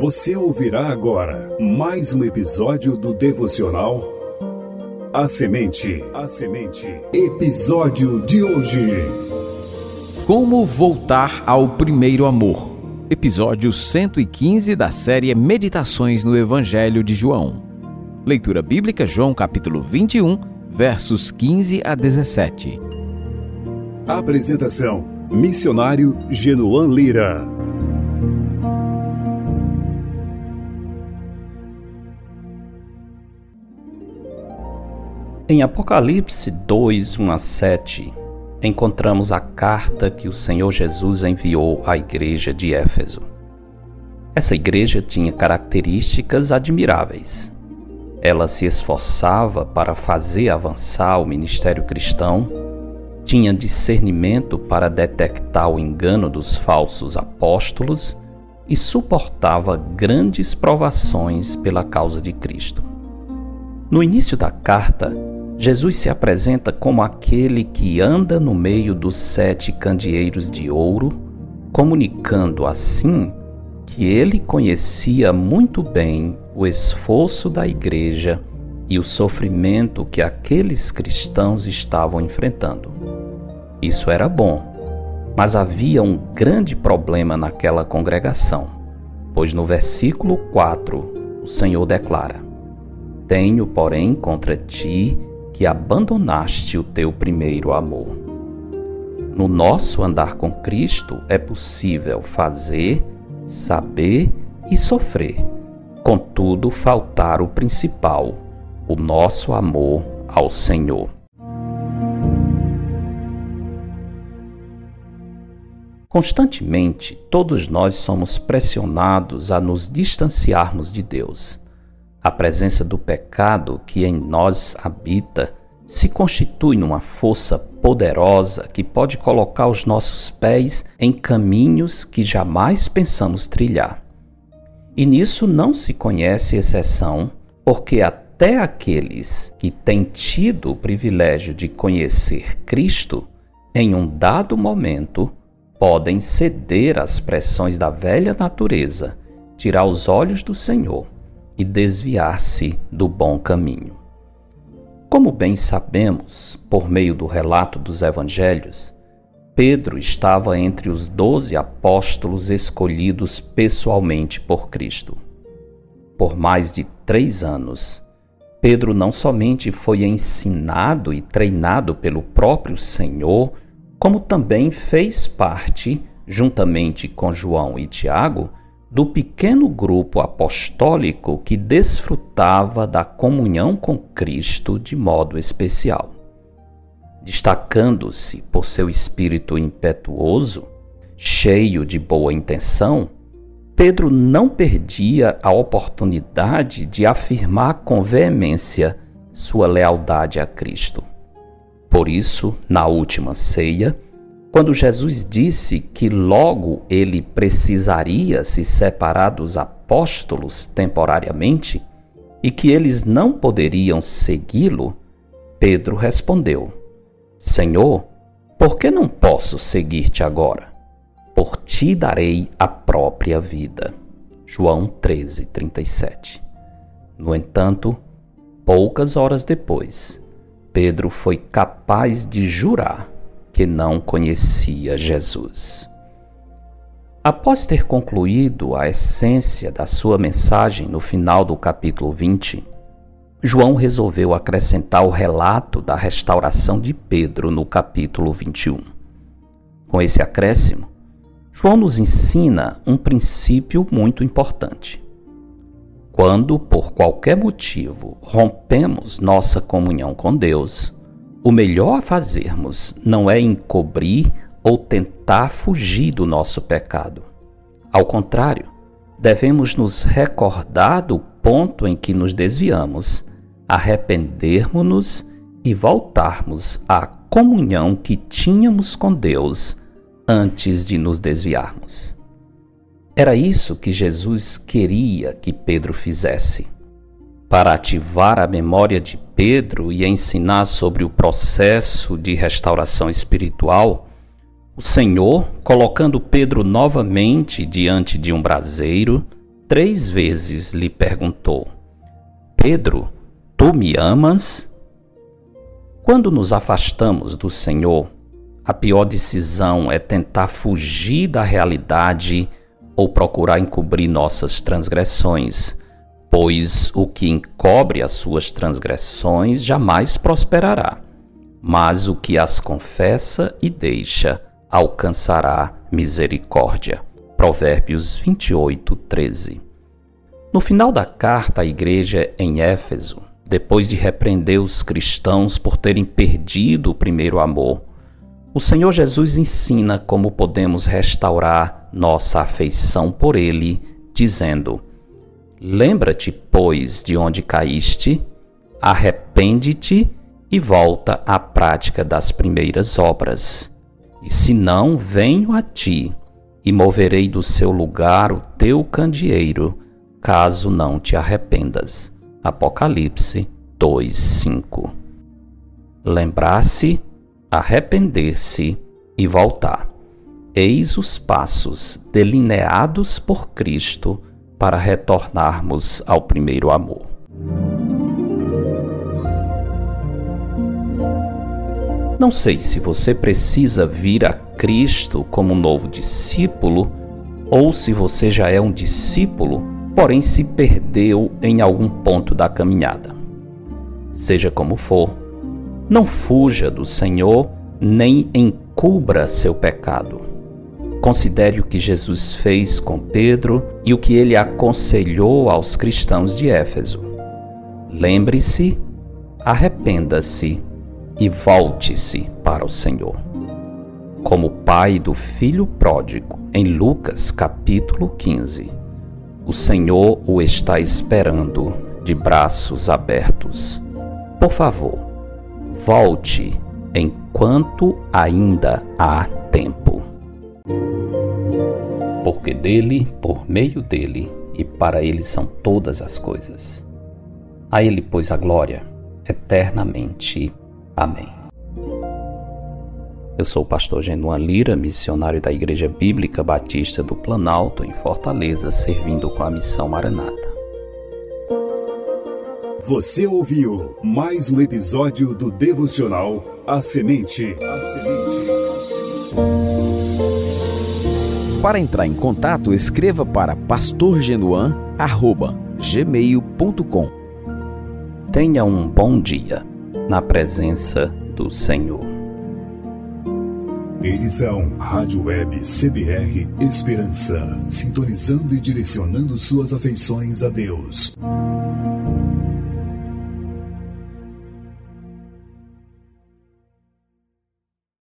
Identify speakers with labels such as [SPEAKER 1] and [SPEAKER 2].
[SPEAKER 1] Você ouvirá agora mais um episódio do devocional A Semente. A Semente. Episódio de hoje.
[SPEAKER 2] Como voltar ao primeiro amor. Episódio 115 da série Meditações no Evangelho de João. Leitura bíblica João capítulo 21, versos 15 a 17.
[SPEAKER 1] Apresentação: Missionário Genoan Lira.
[SPEAKER 3] Em Apocalipse 2, 1 a 7, encontramos a carta que o Senhor Jesus enviou à igreja de Éfeso. Essa igreja tinha características admiráveis. Ela se esforçava para fazer avançar o ministério cristão, tinha discernimento para detectar o engano dos falsos apóstolos e suportava grandes provações pela causa de Cristo. No início da carta, Jesus se apresenta como aquele que anda no meio dos sete candeeiros de ouro, comunicando assim que ele conhecia muito bem o esforço da igreja e o sofrimento que aqueles cristãos estavam enfrentando. Isso era bom, mas havia um grande problema naquela congregação, pois no versículo 4 o Senhor declara: Tenho, porém, contra ti que abandonaste o teu primeiro amor. No nosso andar com Cristo é possível fazer, saber e sofrer, contudo, faltar o principal, o nosso amor ao Senhor. Constantemente, todos nós somos pressionados a nos distanciarmos de Deus a presença do pecado que em nós habita se constitui numa força poderosa que pode colocar os nossos pés em caminhos que jamais pensamos trilhar. E nisso não se conhece exceção, porque até aqueles que têm tido o privilégio de conhecer Cristo, em um dado momento, podem ceder às pressões da velha natureza, tirar os olhos do Senhor e desviar-se do bom caminho. Como bem sabemos, por meio do relato dos evangelhos, Pedro estava entre os doze apóstolos escolhidos pessoalmente por Cristo. Por mais de três anos, Pedro não somente foi ensinado e treinado pelo próprio Senhor, como também fez parte, juntamente com João e Tiago, do pequeno grupo apostólico que desfrutava da comunhão com Cristo de modo especial. Destacando-se por seu espírito impetuoso, cheio de boa intenção, Pedro não perdia a oportunidade de afirmar com veemência sua lealdade a Cristo. Por isso, na última ceia, quando Jesus disse que logo ele precisaria se separar dos apóstolos temporariamente e que eles não poderiam segui-lo, Pedro respondeu: Senhor, por que não posso seguir-te agora? Por ti darei a própria vida. João 13, 37. No entanto, poucas horas depois, Pedro foi capaz de jurar que não conhecia Jesus. Após ter concluído a essência da sua mensagem no final do capítulo 20, João resolveu acrescentar o relato da restauração de Pedro no capítulo 21. Com esse acréscimo, João nos ensina um princípio muito importante. Quando, por qualquer motivo, rompemos nossa comunhão com Deus, o melhor a fazermos não é encobrir ou tentar fugir do nosso pecado. Ao contrário, devemos nos recordar do ponto em que nos desviamos, arrependermos-nos e voltarmos à comunhão que tínhamos com Deus antes de nos desviarmos. Era isso que Jesus queria que Pedro fizesse para ativar a memória de Pedro e ensinar sobre o processo de restauração espiritual, O Senhor, colocando Pedro novamente diante de um braseiro, três vezes lhe perguntou: Pedro, tu me amas? Quando nos afastamos do Senhor, a pior decisão é tentar fugir da realidade ou procurar encobrir nossas transgressões, pois o que encobre as suas transgressões jamais prosperará, mas o que as confessa e deixa alcançará misericórdia. Provérbios 28, 13. No final da carta à igreja em Éfeso, depois de repreender os cristãos por terem perdido o primeiro amor, o Senhor Jesus ensina como podemos restaurar nossa afeição por Ele, dizendo: Lembra-te, pois, de onde caíste, arrepende-te e volta à prática das primeiras obras. E se não, venho a ti e moverei do seu lugar o teu candeeiro, caso não te arrependas. Apocalipse 2:5. Lembrar-se arrepender-se e voltar. Eis os passos delineados por Cristo para retornarmos ao primeiro amor. Não sei se você precisa vir a Cristo como um novo discípulo ou se você já é um discípulo, porém se perdeu em algum ponto da caminhada. Seja como for, não fuja do Senhor, nem encubra seu pecado. Considere o que Jesus fez com Pedro e o que ele aconselhou aos cristãos de Éfeso. Lembre-se, arrependa-se e volte-se para o Senhor. Como pai do filho pródigo, em Lucas capítulo 15, o Senhor o está esperando de braços abertos. Por favor, volte enquanto ainda há tempo. Porque dele, por meio dele e para ele são todas as coisas. A ele, pois, a glória eternamente. Amém. Eu sou o pastor Genuan Lira, missionário da Igreja Bíblica Batista do Planalto, em Fortaleza, servindo com a missão Maranata.
[SPEAKER 1] Você ouviu mais um episódio do devocional A Semente. A Semente.
[SPEAKER 2] Para entrar em contato, escreva para pastorgenuan@gmail.com.
[SPEAKER 3] Tenha um bom dia na presença do Senhor.
[SPEAKER 1] Edição Rádio Web CBR Esperança, sintonizando e direcionando suas afeições a Deus.